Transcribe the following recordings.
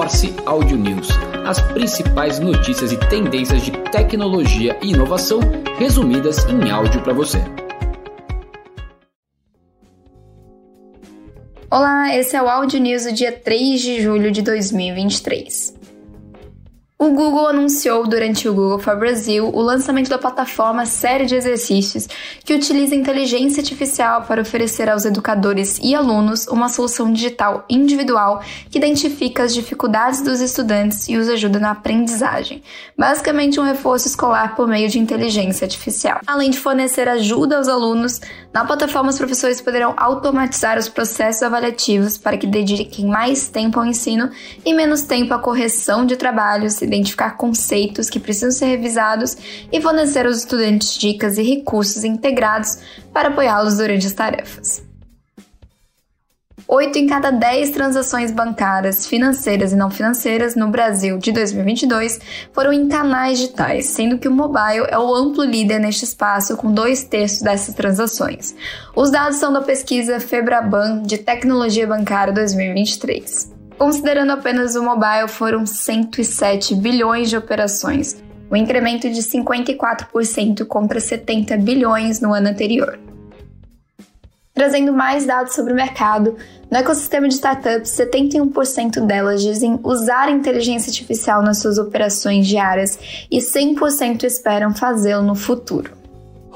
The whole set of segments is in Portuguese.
Morse Audio News, as principais notícias e tendências de tecnologia e inovação resumidas em áudio para você. Olá, esse é o Audio News do dia 3 de julho de 2023. O Google anunciou durante o Google for Brasil o lançamento da plataforma Série de Exercícios, que utiliza inteligência artificial para oferecer aos educadores e alunos uma solução digital individual que identifica as dificuldades dos estudantes e os ajuda na aprendizagem. Basicamente, um reforço escolar por meio de inteligência artificial. Além de fornecer ajuda aos alunos, na plataforma os professores poderão automatizar os processos avaliativos para que dediquem mais tempo ao ensino e menos tempo à correção de trabalhos identificar conceitos que precisam ser revisados e fornecer aos estudantes dicas e recursos integrados para apoiá-los durante as tarefas. 8 em cada 10 transações bancárias, financeiras e não financeiras no Brasil de 2022 foram em canais digitais, sendo que o mobile é o amplo líder neste espaço, com dois terços dessas transações. Os dados são da pesquisa Febraban de Tecnologia Bancária 2023. Considerando apenas o mobile, foram 107 bilhões de operações, um incremento de 54% contra 70 bilhões no ano anterior. Trazendo mais dados sobre o mercado, no ecossistema de startups, 71% delas dizem usar inteligência artificial nas suas operações diárias e 100% esperam fazê-lo no futuro.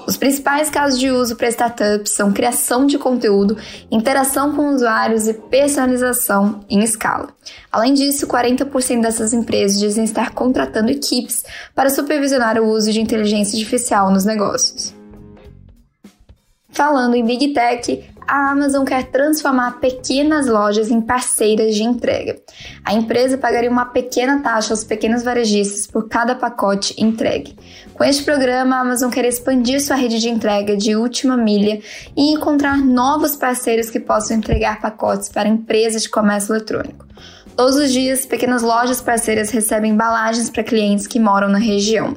Os principais casos de uso para startups são criação de conteúdo, interação com usuários e personalização em escala. Além disso, 40% dessas empresas dizem estar contratando equipes para supervisionar o uso de inteligência artificial nos negócios. Falando em Big Tech, a Amazon quer transformar pequenas lojas em parceiras de entrega. A empresa pagaria uma pequena taxa aos pequenos varejistas por cada pacote entregue. Com este programa, a Amazon quer expandir sua rede de entrega de última milha e encontrar novos parceiros que possam entregar pacotes para empresas de comércio eletrônico. Todos os dias, pequenas lojas parceiras recebem embalagens para clientes que moram na região.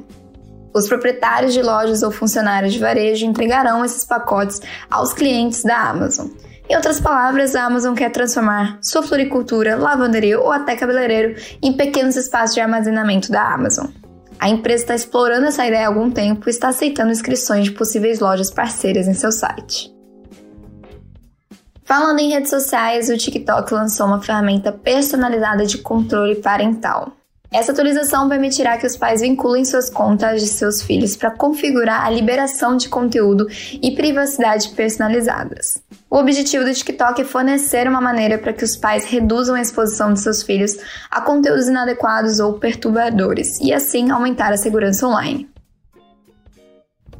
Os proprietários de lojas ou funcionários de varejo entregarão esses pacotes aos clientes da Amazon. Em outras palavras, a Amazon quer transformar sua floricultura, lavanderia ou até cabeleireiro em pequenos espaços de armazenamento da Amazon. A empresa está explorando essa ideia há algum tempo e está aceitando inscrições de possíveis lojas parceiras em seu site. Falando em redes sociais, o TikTok lançou uma ferramenta personalizada de controle parental. Essa atualização permitirá que os pais vinculem suas contas de seus filhos para configurar a liberação de conteúdo e privacidade personalizadas. O objetivo do TikTok é fornecer uma maneira para que os pais reduzam a exposição de seus filhos a conteúdos inadequados ou perturbadores e assim aumentar a segurança online.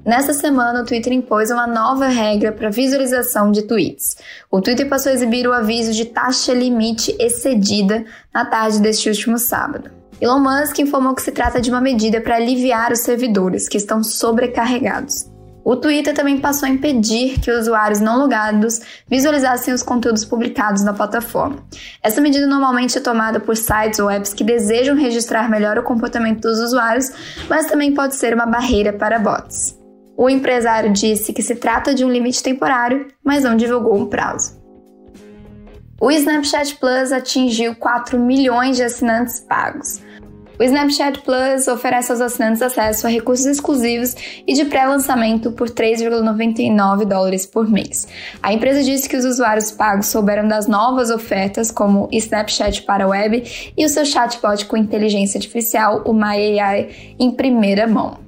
Nessa semana, o Twitter impôs uma nova regra para visualização de tweets. O Twitter passou a exibir o aviso de taxa limite excedida na tarde deste último sábado. Elon Musk informou que se trata de uma medida para aliviar os servidores que estão sobrecarregados. O Twitter também passou a impedir que usuários não logados visualizassem os conteúdos publicados na plataforma. Essa medida normalmente é tomada por sites ou apps que desejam registrar melhor o comportamento dos usuários, mas também pode ser uma barreira para bots. O empresário disse que se trata de um limite temporário, mas não divulgou um prazo. O Snapchat Plus atingiu 4 milhões de assinantes pagos. O Snapchat Plus oferece aos assinantes acesso a recursos exclusivos e de pré-lançamento por 3,99 dólares por mês. A empresa disse que os usuários pagos souberam das novas ofertas, como Snapchat para web e o seu chatbot com inteligência artificial, o MyAI, em primeira mão.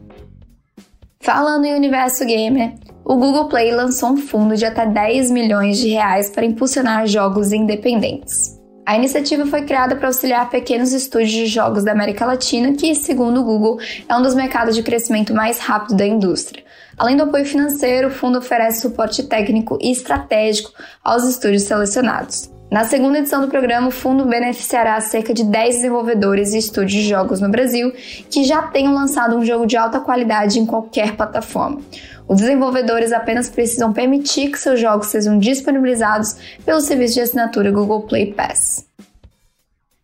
Falando em universo gamer, o Google Play lançou um fundo de até 10 milhões de reais para impulsionar jogos independentes. A iniciativa foi criada para auxiliar pequenos estúdios de jogos da América Latina, que, segundo o Google, é um dos mercados de crescimento mais rápido da indústria. Além do apoio financeiro, o fundo oferece suporte técnico e estratégico aos estúdios selecionados. Na segunda edição do programa, o fundo beneficiará cerca de 10 desenvolvedores e estúdios de jogos no Brasil que já tenham lançado um jogo de alta qualidade em qualquer plataforma. Os desenvolvedores apenas precisam permitir que seus jogos sejam disponibilizados pelo serviço de assinatura Google Play Pass.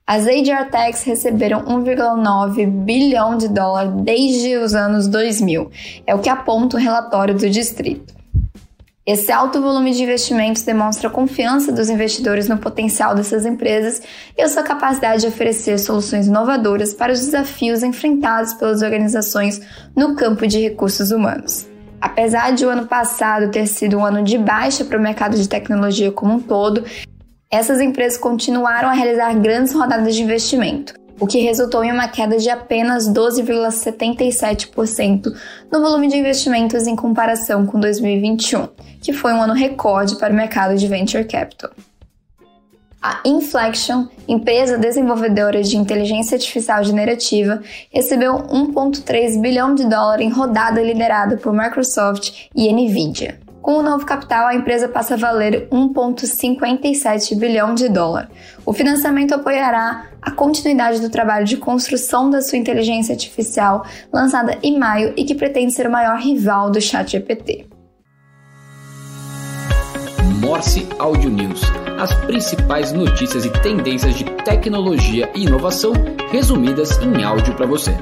As ADR Techs receberam 1,9 bilhão de dólar desde os anos 2000, é o que aponta o relatório do distrito. Esse alto volume de investimentos demonstra a confiança dos investidores no potencial dessas empresas e a sua capacidade de oferecer soluções inovadoras para os desafios enfrentados pelas organizações no campo de recursos humanos. Apesar de o ano passado ter sido um ano de baixa para o mercado de tecnologia como um todo, essas empresas continuaram a realizar grandes rodadas de investimento o que resultou em uma queda de apenas 12,77% no volume de investimentos em comparação com 2021, que foi um ano recorde para o mercado de venture capital. A Inflection, empresa desenvolvedora de inteligência artificial generativa, recebeu 1,3 bilhão de dólares em rodada liderada por Microsoft e Nvidia. Com o novo capital, a empresa passa a valer 1,57 bilhão de dólar. O financiamento apoiará a continuidade do trabalho de construção da sua inteligência artificial, lançada em maio e que pretende ser o maior rival do ChatGPT. Morse Audio News. As principais notícias e tendências de tecnologia e inovação resumidas em áudio para você.